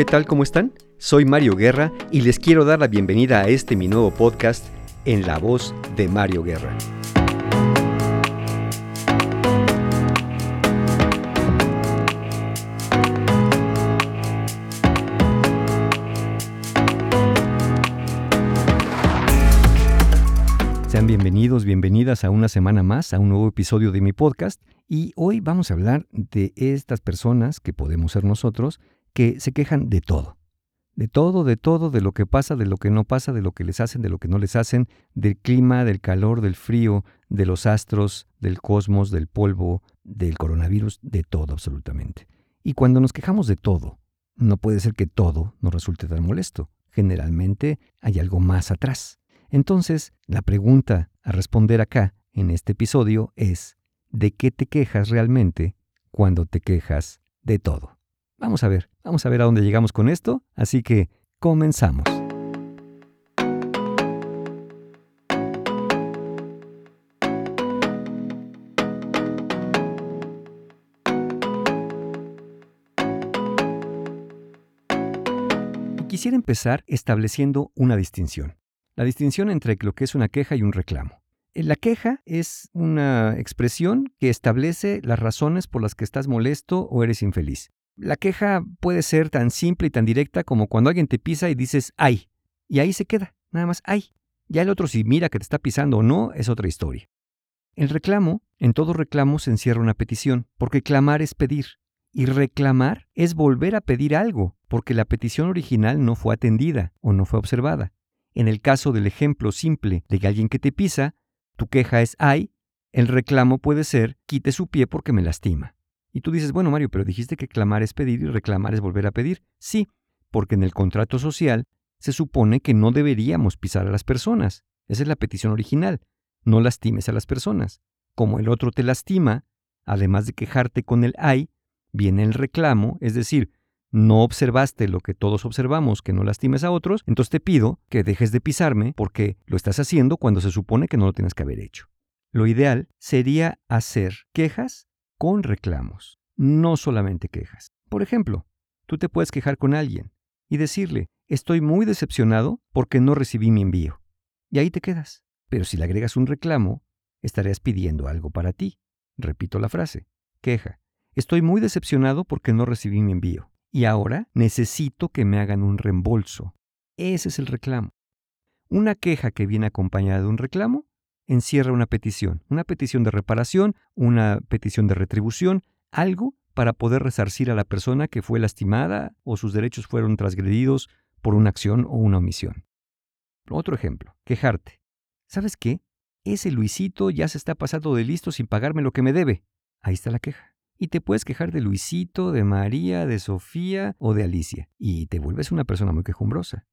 ¿Qué tal? ¿Cómo están? Soy Mario Guerra y les quiero dar la bienvenida a este mi nuevo podcast en la voz de Mario Guerra. Sean bienvenidos, bienvenidas a una semana más, a un nuevo episodio de mi podcast. Y hoy vamos a hablar de estas personas que podemos ser nosotros, que se quejan de todo. De todo, de todo, de lo que pasa, de lo que no pasa, de lo que les hacen, de lo que no les hacen, del clima, del calor, del frío, de los astros, del cosmos, del polvo, del coronavirus, de todo absolutamente. Y cuando nos quejamos de todo, no puede ser que todo nos resulte tan molesto. Generalmente hay algo más atrás. Entonces, la pregunta a responder acá, en este episodio, es, ¿de qué te quejas realmente cuando te quejas de todo? Vamos a ver, vamos a ver a dónde llegamos con esto, así que comenzamos. Quisiera empezar estableciendo una distinción. La distinción entre lo que es una queja y un reclamo. Eh, la queja es una expresión que establece las razones por las que estás molesto o eres infeliz. La queja puede ser tan simple y tan directa como cuando alguien te pisa y dices ay, y ahí se queda, nada más ay. Ya el otro si mira que te está pisando o no es otra historia. El reclamo, en todo reclamo se encierra una petición, porque clamar es pedir, y reclamar es volver a pedir algo, porque la petición original no fue atendida o no fue observada. En el caso del ejemplo simple de que alguien que te pisa, tu queja es ay, el reclamo puede ser quite su pie porque me lastima. Y tú dices, bueno Mario, pero dijiste que clamar es pedir y reclamar es volver a pedir. Sí, porque en el contrato social se supone que no deberíamos pisar a las personas. Esa es la petición original. No lastimes a las personas. Como el otro te lastima, además de quejarte con el ay, viene el reclamo, es decir, no observaste lo que todos observamos, que no lastimes a otros, entonces te pido que dejes de pisarme porque lo estás haciendo cuando se supone que no lo tienes que haber hecho. Lo ideal sería hacer quejas con reclamos, no solamente quejas. Por ejemplo, tú te puedes quejar con alguien y decirle, estoy muy decepcionado porque no recibí mi envío. Y ahí te quedas. Pero si le agregas un reclamo, estarías pidiendo algo para ti. Repito la frase, queja. Estoy muy decepcionado porque no recibí mi envío. Y ahora necesito que me hagan un reembolso. Ese es el reclamo. Una queja que viene acompañada de un reclamo encierra una petición, una petición de reparación, una petición de retribución, algo para poder resarcir a la persona que fue lastimada o sus derechos fueron transgredidos por una acción o una omisión. Otro ejemplo, quejarte. ¿Sabes qué? Ese Luisito ya se está pasando de listo sin pagarme lo que me debe. Ahí está la queja. Y te puedes quejar de Luisito, de María, de Sofía o de Alicia. Y te vuelves una persona muy quejumbrosa.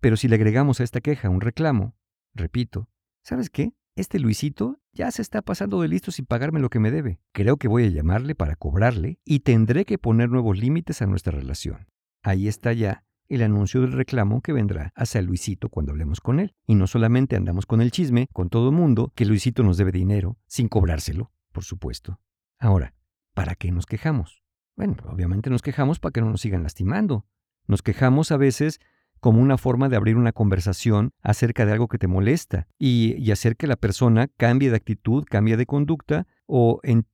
Pero si le agregamos a esta queja un reclamo, repito, ¿sabes qué? Este Luisito ya se está pasando de listo sin pagarme lo que me debe. Creo que voy a llamarle para cobrarle y tendré que poner nuevos límites a nuestra relación. Ahí está ya el anuncio del reclamo que vendrá hacia Luisito cuando hablemos con él. Y no solamente andamos con el chisme, con todo el mundo, que Luisito nos debe dinero, sin cobrárselo, por supuesto. Ahora, ¿para qué nos quejamos? Bueno, obviamente nos quejamos para que no nos sigan lastimando. Nos quejamos a veces como una forma de abrir una conversación acerca de algo que te molesta y, hacer que la persona cambie de actitud, cambie de conducta o en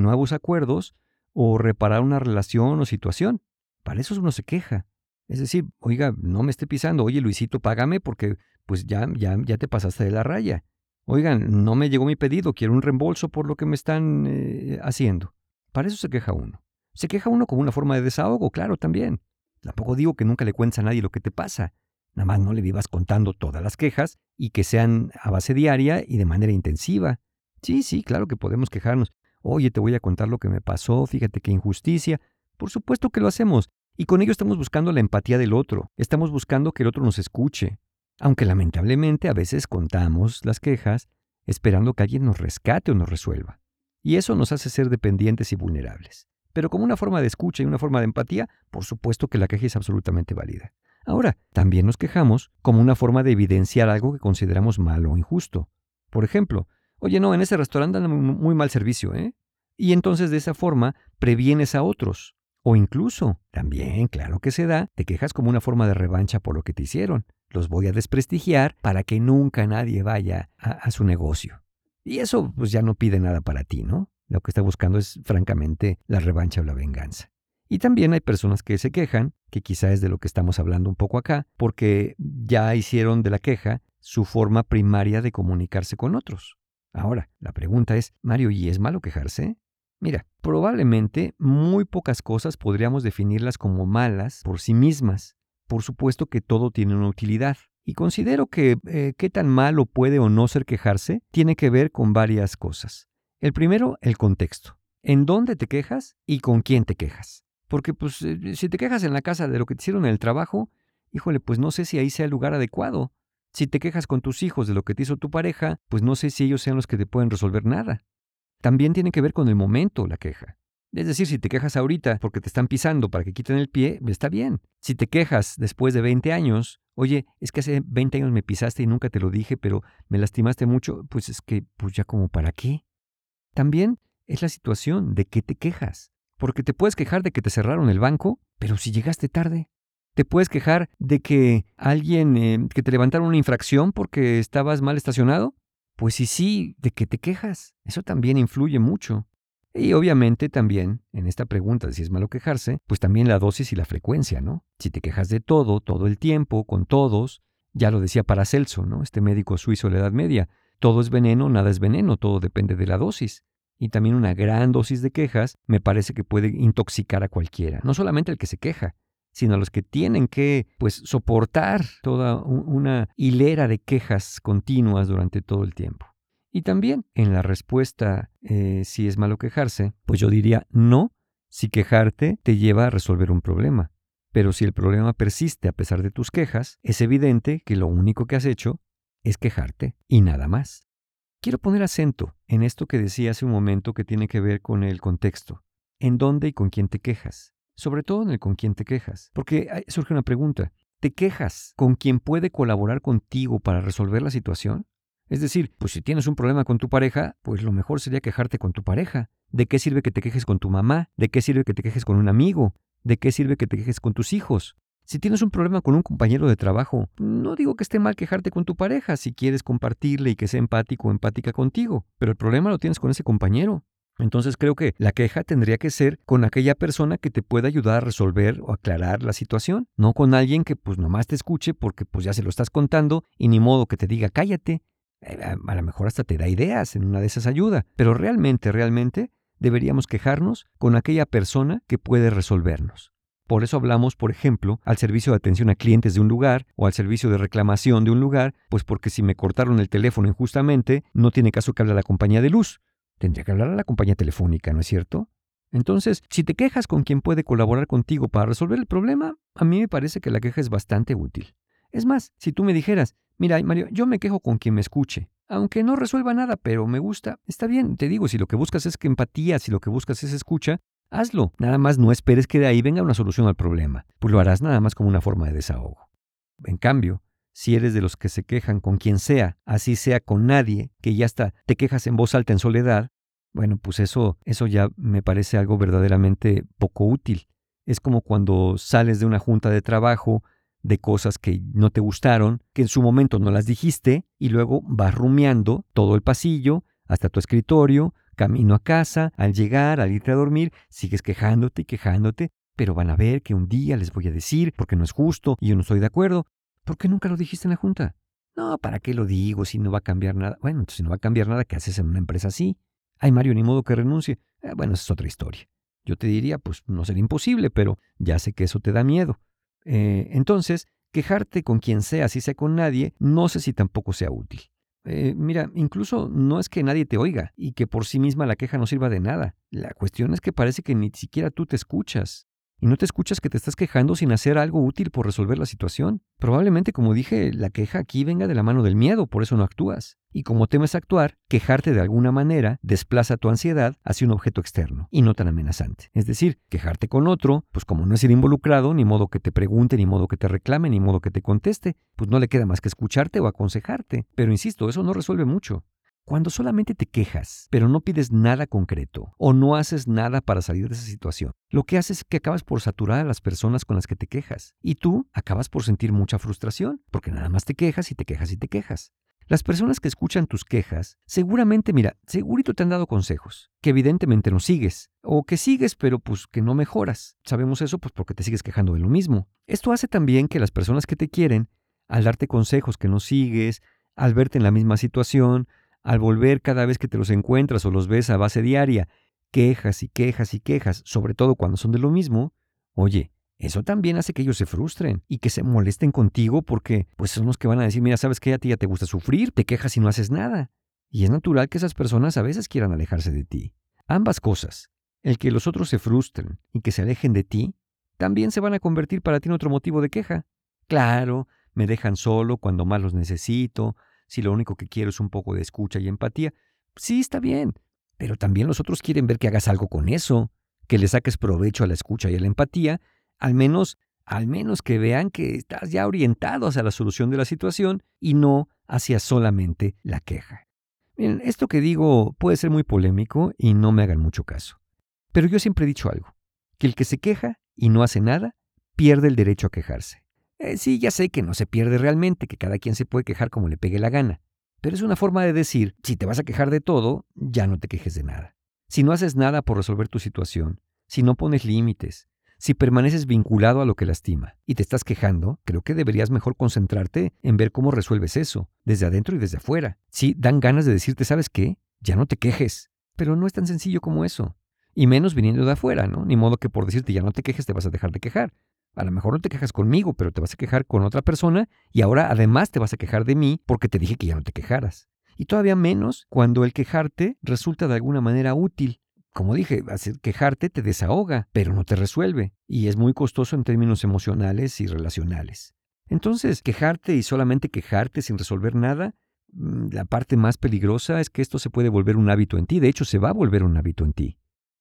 nuevos acuerdos o reparar una relación o situación. Para eso uno se queja. Es decir, oiga, no me esté pisando, oye Luisito, págame porque pues ya, ya, ya te pasaste de la raya. Oigan, no me llegó mi pedido, quiero un reembolso por lo que me están eh, haciendo. Para eso se queja uno. Se queja uno como una forma de desahogo, claro, también. Tampoco digo que nunca le cuentes a nadie lo que te pasa. Nada más no le vivas contando todas las quejas y que sean a base diaria y de manera intensiva. Sí, sí, claro que podemos quejarnos. Oye, te voy a contar lo que me pasó, fíjate qué injusticia. Por supuesto que lo hacemos. Y con ello estamos buscando la empatía del otro. Estamos buscando que el otro nos escuche. Aunque lamentablemente a veces contamos las quejas esperando que alguien nos rescate o nos resuelva. Y eso nos hace ser dependientes y vulnerables. Pero como una forma de escucha y una forma de empatía, por supuesto que la queja es absolutamente válida. Ahora, también nos quejamos como una forma de evidenciar algo que consideramos malo o injusto. Por ejemplo, oye, no, en ese restaurante dan muy mal servicio, ¿eh? Y entonces de esa forma previenes a otros. O incluso, también, claro que se da, te quejas como una forma de revancha por lo que te hicieron. Los voy a desprestigiar para que nunca nadie vaya a, su negocio. Y eso pues ya no pide nada para ti, ¿no? Lo que está buscando es francamente la revancha o la venganza. Y también hay personas que se quejan, que quizá es de lo que estamos hablando un poco acá, porque ya hicieron de la queja su forma primaria de comunicarse con otros. Ahora, la pregunta es, Mario, ¿y es malo quejarse? Mira, probablemente muy pocas cosas podríamos definirlas como malas por sí mismas. Por supuesto que todo tiene una utilidad. Y considero que eh, qué tan malo puede o no ser quejarse tiene que ver con varias cosas. El primero, el contexto. ¿En dónde te quejas y con quién te quejas? Porque pues eh, si te quejas en la casa de lo que te hicieron en el trabajo, híjole, pues no sé si ahí sea el lugar adecuado. Si te quejas con tus hijos de lo que te hizo tu pareja, pues no sé si ellos sean los que te pueden resolver nada. También tiene que ver con el momento la queja. Es decir, si te quejas ahorita porque te están pisando para que quiten el pie, está bien. Si te quejas después de 20 años, oye, es que hace 20 años me pisaste y nunca te lo dije, pero me lastimaste mucho, pues es que, pues ya como para qué. También es la situación de que te quejas. Porque te puedes quejar de que te cerraron el banco, pero si llegaste tarde. Te puedes quejar de que alguien, eh, que te levantaron una infracción porque estabas mal estacionado. Pues sí, sí, de que te quejas. Eso también influye mucho. Y obviamente también, en esta pregunta de si es malo quejarse, pues también la dosis y la frecuencia, ¿no? Si te quejas de todo, todo el tiempo, con todos, ya lo decía Paracelso, ¿no? Este médico suizo de la Edad Media, todo es veneno, nada es veneno, todo depende de la dosis. Y también una gran dosis de quejas me parece que puede intoxicar a cualquiera, no solamente el que se queja, sino a los que tienen que pues soportar toda una hilera de quejas continuas durante todo el tiempo. Y también en la respuesta eh, si es malo quejarse, pues yo diría no si quejarte te lleva a resolver un problema. Pero si el problema persiste a pesar de tus quejas, es evidente que lo único que has hecho es quejarte y nada más. Quiero poner acento en esto que decía hace un momento que tiene que ver con el contexto. ¿En dónde y con quién te quejas? Sobre todo en el con quién te quejas. Porque surge una pregunta. ¿Te quejas con quien puede colaborar contigo para resolver la situación? Es decir, pues si tienes un problema con tu pareja, pues lo mejor sería quejarte con tu pareja. ¿De qué sirve que te quejes con tu mamá? ¿De qué sirve que te quejes con un amigo? ¿De qué sirve que te quejes con tus hijos? Si tienes un problema con un compañero de trabajo, no digo que esté mal quejarte con tu pareja si quieres compartirle y que sea empático o empática contigo, pero el problema lo tienes con ese compañero. Entonces creo que la queja tendría que ser con aquella persona que te pueda ayudar a resolver o aclarar la situación, no con alguien que pues nomás te escuche porque pues ya se lo estás contando y ni modo que te diga cállate. Eh, a lo mejor hasta te da ideas en una de esas ayudas, pero realmente, realmente deberíamos quejarnos con aquella persona que puede resolvernos. Por eso hablamos, por ejemplo, al servicio de atención a clientes de un lugar o al servicio de reclamación de un lugar, pues porque si me cortaron el teléfono injustamente, no tiene caso que hable a la compañía de luz. Tendría que hablar a la compañía telefónica, ¿no es cierto? Entonces, si te quejas con quien puede colaborar contigo para resolver el problema, a mí me parece que la queja es bastante útil. Es más, si tú me dijeras, mira, Mario, yo me quejo con quien me escuche, aunque no resuelva nada, pero me gusta, está bien, te digo, si lo que buscas es que empatía, si lo que buscas es escucha, Hazlo, nada más no esperes que de ahí venga una solución al problema, pues lo harás nada más como una forma de desahogo. En cambio, si eres de los que se quejan con quien sea, así sea con nadie, que ya está, te quejas en voz alta en soledad, bueno, pues eso, eso ya me parece algo verdaderamente poco útil. Es como cuando sales de una junta de trabajo de cosas que no te gustaron, que en su momento no las dijiste, y luego vas rumiando todo el pasillo hasta tu escritorio, Camino a casa, al llegar, al irte a dormir, sigues quejándote y quejándote, pero van a ver que un día les voy a decir porque no es justo y yo no estoy de acuerdo. ¿Por qué nunca lo dijiste en la junta? No, ¿para qué lo digo si no va a cambiar nada? Bueno, entonces si no va a cambiar nada, ¿qué haces en una empresa así? Ay, Mario, ni modo que renuncie. Eh, bueno, esa es otra historia. Yo te diría, pues no sería imposible, pero ya sé que eso te da miedo. Eh, entonces, quejarte con quien sea, si sea con nadie, no sé si tampoco sea útil. Eh, mira, incluso no es que nadie te oiga y que por sí misma la queja no sirva de nada. La cuestión es que parece que ni siquiera tú te escuchas. Y no te escuchas que te estás quejando sin hacer algo útil por resolver la situación. Probablemente, como dije, la queja aquí venga de la mano del miedo, por eso no actúas. Y como temes actuar, quejarte de alguna manera desplaza tu ansiedad hacia un objeto externo y no tan amenazante. Es decir, quejarte con otro, pues como no es el involucrado, ni modo que te pregunte, ni modo que te reclame, ni modo que te conteste, pues no le queda más que escucharte o aconsejarte. Pero insisto, eso no resuelve mucho. Cuando solamente te quejas, pero no pides nada concreto o no haces nada para salir de esa situación, lo que haces es que acabas por saturar a las personas con las que te quejas. Y tú acabas por sentir mucha frustración, porque nada más te quejas y te quejas y te quejas. Las personas que escuchan tus quejas, seguramente, mira, segurito te han dado consejos, que evidentemente no sigues, o que sigues pero pues que no mejoras. Sabemos eso pues porque te sigues quejando de lo mismo. Esto hace también que las personas que te quieren, al darte consejos que no sigues, al verte en la misma situación, al volver cada vez que te los encuentras o los ves a base diaria, quejas y quejas y quejas, sobre todo cuando son de lo mismo, oye, eso también hace que ellos se frustren y que se molesten contigo porque pues son los que van a decir, mira, sabes que a ti ya te gusta sufrir, te quejas y no haces nada. Y es natural que esas personas a veces quieran alejarse de ti. Ambas cosas, el que los otros se frustren y que se alejen de ti, también se van a convertir para ti en otro motivo de queja. Claro, me dejan solo cuando más los necesito, si lo único que quiero es un poco de escucha y empatía. Sí, está bien, pero también los otros quieren ver que hagas algo con eso, que le saques provecho a la escucha y a la empatía al menos, al menos que vean que estás ya orientado hacia la solución de la situación y no hacia solamente la queja. Miren, esto que digo puede ser muy polémico y no me hagan mucho caso. Pero yo siempre he dicho algo, que el que se queja y no hace nada, pierde el derecho a quejarse. Eh, sí, ya sé que no se pierde realmente, que cada quien se puede quejar como le pegue la gana, pero es una forma de decir, si te vas a quejar de todo, ya no te quejes de nada. Si no haces nada por resolver tu situación, si no pones límites, si permaneces vinculado a lo que lastima y te estás quejando, creo que deberías mejor concentrarte en ver cómo resuelves eso, desde adentro y desde afuera. Sí, dan ganas de decirte, ¿sabes qué? Ya no te quejes. Pero no es tan sencillo como eso. Y menos viniendo de afuera, ¿no? Ni modo que por decirte ya no te quejes te vas a dejar de quejar. A lo mejor no te quejas conmigo, pero te vas a quejar con otra persona y ahora además te vas a quejar de mí porque te dije que ya no te quejaras. Y todavía menos cuando el quejarte resulta de alguna manera útil como dije, quejarte te desahoga, pero no te resuelve, y es muy costoso en términos emocionales y relacionales. Entonces, quejarte y solamente quejarte sin resolver nada, mm, la parte más peligrosa es que esto se puede volver un hábito en ti, de hecho se va a volver un hábito en ti.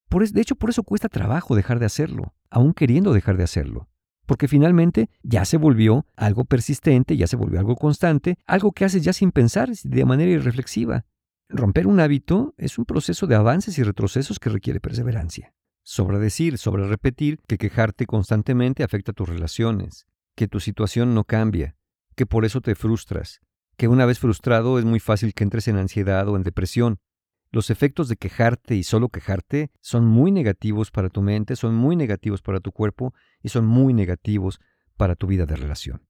Por de hecho, por eso cuesta trabajo dejar de hacerlo, aún queriendo dejar de hacerlo. Porque finalmente ya se volvió algo persistente, ya se volvió algo constante, algo que haces ya sin pensar, de manera irreflexiva. Romper un hábito es un proceso de avances y retrocesos que requiere perseverancia. Sobra decir, sobra repetir que quejarte constantemente afecta tus relaciones, que tu situación no cambia, que por eso te frustras, que una vez frustrado es muy fácil que entres en ansiedad o en depresión. Los efectos de quejarte y solo quejarte son muy negativos para tu mente, son muy negativos para tu cuerpo y son muy negativos para tu vida de relación.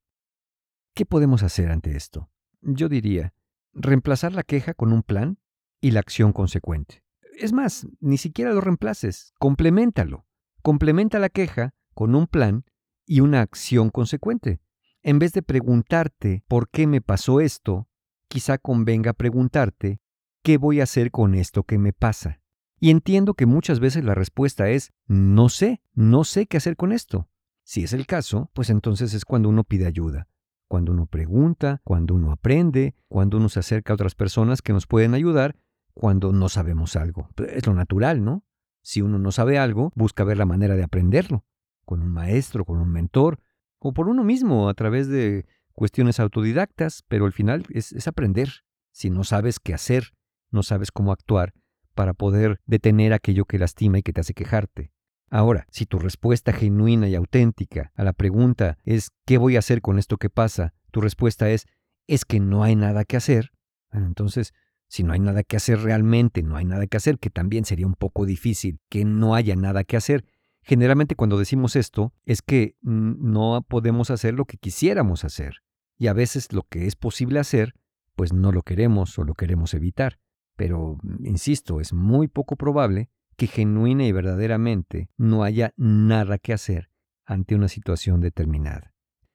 ¿Qué podemos hacer ante esto? Yo diría, reemplazar la queja con un plan y la acción consecuente. Es más, ni siquiera lo reemplaces, complementalo. Complementa la queja con un plan y una acción consecuente. En vez de preguntarte por qué me pasó esto, quizá convenga preguntarte qué voy a hacer con esto que me pasa. Y entiendo que muchas veces la respuesta es no sé, no sé qué hacer con esto. Si es el caso, pues entonces es cuando uno pide ayuda cuando uno pregunta, cuando uno aprende, cuando uno se acerca a otras personas que nos pueden ayudar, cuando no sabemos algo. Es lo natural, ¿no? Si uno no sabe algo, busca ver la manera de aprenderlo, con un maestro, con un mentor, o por uno mismo a través de cuestiones autodidactas, pero al final es, es aprender. Si no sabes qué hacer, no sabes cómo actuar para poder detener aquello que lastima y que te hace quejarte. Ahora, si tu respuesta genuina y auténtica a la pregunta es ¿qué voy a hacer con esto que pasa? Tu respuesta es es que no hay nada que hacer. entonces, si no hay nada que hacer realmente, no hay nada que hacer, que también sería un poco difícil que no haya nada que hacer. Generalmente cuando decimos esto es que no podemos hacer lo que quisiéramos hacer. Y a veces lo que es posible hacer, pues no lo queremos o lo queremos evitar. Pero, insisto, es muy poco probable que genuina y verdaderamente no haya nada que hacer ante una situación determinada.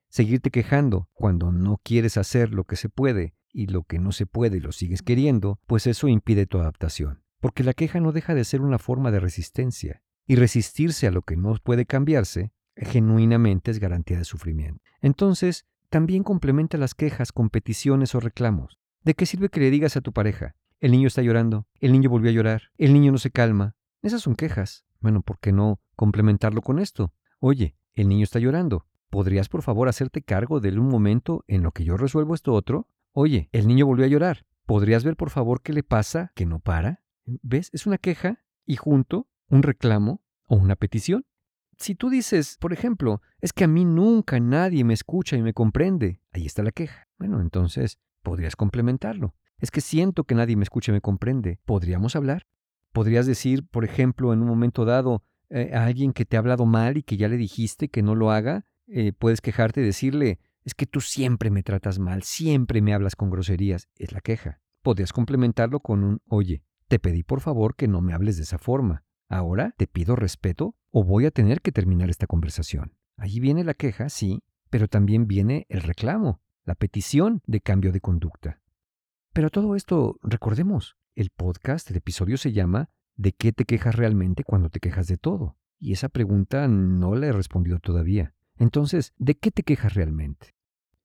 Seguirte quejando cuando no quieres hacer lo que se puede y lo que no se puede y lo sigues queriendo, pues eso impide tu adaptación. Porque la queja no deja de ser una forma de resistencia, y resistirse a lo que no puede cambiarse genuinamente es garantía de sufrimiento. Entonces, también complementa las quejas con peticiones o reclamos. ¿De qué sirve que le digas a tu pareja, el niño está llorando, el niño volvió a llorar, el niño no se calma, esas son quejas. Bueno, ¿por qué no complementarlo con esto? Oye, el niño está llorando. ¿Podrías por favor hacerte cargo de él un momento en lo que yo resuelvo esto otro? Oye, el niño volvió a llorar. ¿podrías ver por favor qué le pasa que no para? ¿Ves? Es una queja y junto un reclamo o una petición. Si tú dices, por ejemplo, es que a mí nunca nadie me escucha y me comprende, ahí está la queja. Bueno, entonces podrías complementarlo. Es que siento que nadie me escucha y me comprende. ¿Podríamos hablar? Podrías decir, por ejemplo, en un momento dado, eh, a alguien que te ha hablado mal y que ya le dijiste que no lo haga, eh, puedes quejarte y decirle, es que tú siempre me tratas mal, siempre me hablas con groserías. Es la queja. Podrías complementarlo con un, oye, te pedí por favor que no me hables de esa forma. Ahora te pido respeto o voy a tener que terminar esta conversación. Allí viene la queja, sí, pero también viene el reclamo, la petición de cambio de conducta. Pero todo esto, recordemos, el podcast, el episodio se llama ¿De qué te quejas realmente cuando te quejas de todo? Y esa pregunta no la he respondido todavía. Entonces, ¿de qué te quejas realmente?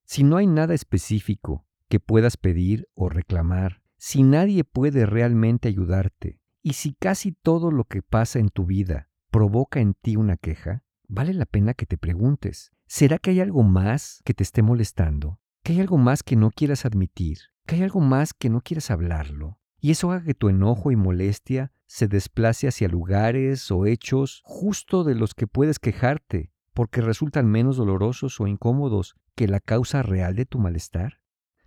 Si no hay nada específico que puedas pedir o reclamar, si nadie puede realmente ayudarte, y si casi todo lo que pasa en tu vida provoca en ti una queja, vale la pena que te preguntes, ¿será que hay algo más que te esté molestando? ¿Que hay algo más que no quieras admitir? ¿Que hay algo más que no quieras hablarlo? Y eso haga que tu enojo y molestia se desplace hacia lugares o hechos justo de los que puedes quejarte, porque resultan menos dolorosos o incómodos que la causa real de tu malestar?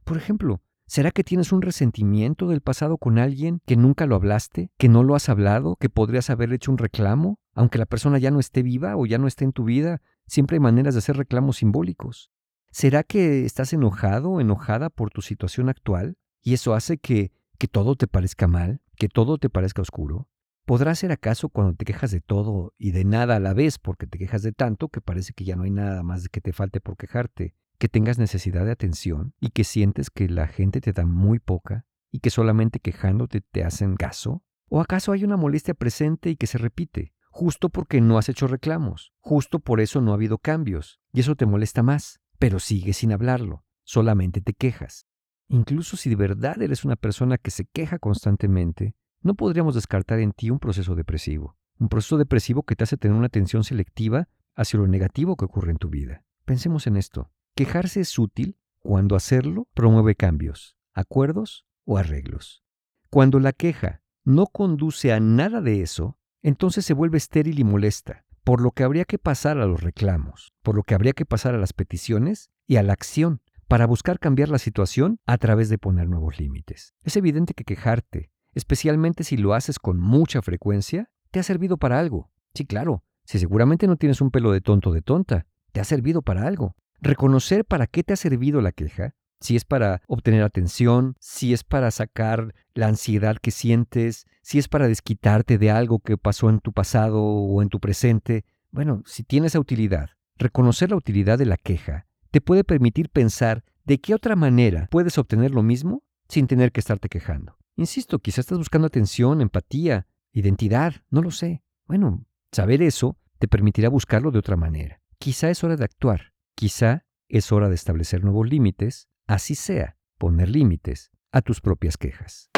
Por ejemplo, ¿será que tienes un resentimiento del pasado con alguien que nunca lo hablaste, que no lo has hablado, que podrías haber hecho un reclamo, aunque la persona ya no esté viva o ya no esté en tu vida? Siempre hay maneras de hacer reclamos simbólicos. ¿Será que estás enojado o enojada por tu situación actual y eso hace que que todo te parezca mal, que todo te parezca oscuro? ¿Podrá ser acaso cuando te quejas de todo y de nada a la vez porque te quejas de tanto que parece que ya no hay nada más que te falte por quejarte, que tengas necesidad de atención y que sientes que la gente te da muy poca y que solamente quejándote te hacen caso? ¿O acaso hay una molestia presente y que se repite, justo porque no has hecho reclamos, justo por eso no ha habido cambios, y eso te molesta más, pero sigues sin hablarlo, solamente te quejas? Incluso si de verdad eres una persona que se queja constantemente, no podríamos descartar en ti un proceso depresivo. Un proceso depresivo que te hace tener una atención selectiva hacia lo negativo que ocurre en tu vida. Pensemos en esto. Quejarse es útil cuando hacerlo promueve cambios, acuerdos o arreglos. Cuando la queja no conduce a nada de eso, entonces se vuelve estéril y molesta, por lo que habría que pasar a los reclamos, por lo que habría que pasar a las peticiones y a la acción, para buscar cambiar la situación a través de poner nuevos límites. Es evidente que quejarte, especialmente si lo haces con mucha frecuencia, te ha servido para algo. Sí, claro, si seguramente no tienes un pelo de tonto de tonta, te ha servido para algo. Reconocer para qué te ha servido la queja, si es para obtener atención, si es para sacar la ansiedad que sientes, si es para desquitarte de algo que pasó en tu pasado o en tu presente, bueno, si tiene esa utilidad, reconocer la utilidad de la queja te puede permitir pensar de qué otra manera puedes obtener lo mismo sin tener que estarte quejando. Insisto, quizás estás buscando atención, empatía, identidad, no lo sé. Bueno, saber eso te permitirá buscarlo de otra manera. Quizá es hora de actuar, quizá es hora de establecer nuevos límites, así sea, poner límites a tus propias quejas.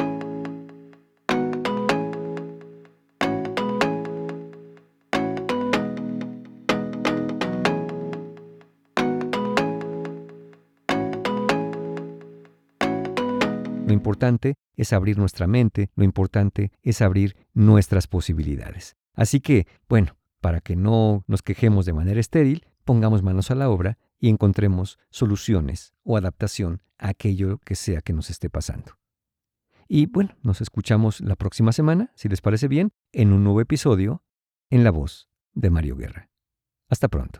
Lo importante es abrir nuestra mente, lo importante es abrir nuestras posibilidades. Así que, bueno, para que no nos quejemos de manera estéril, pongamos manos a la obra y encontremos soluciones o adaptación a aquello que sea que nos esté pasando. Y bueno, nos escuchamos la próxima semana, si les parece bien, en un nuevo episodio en la voz de Mario Guerra. Hasta pronto.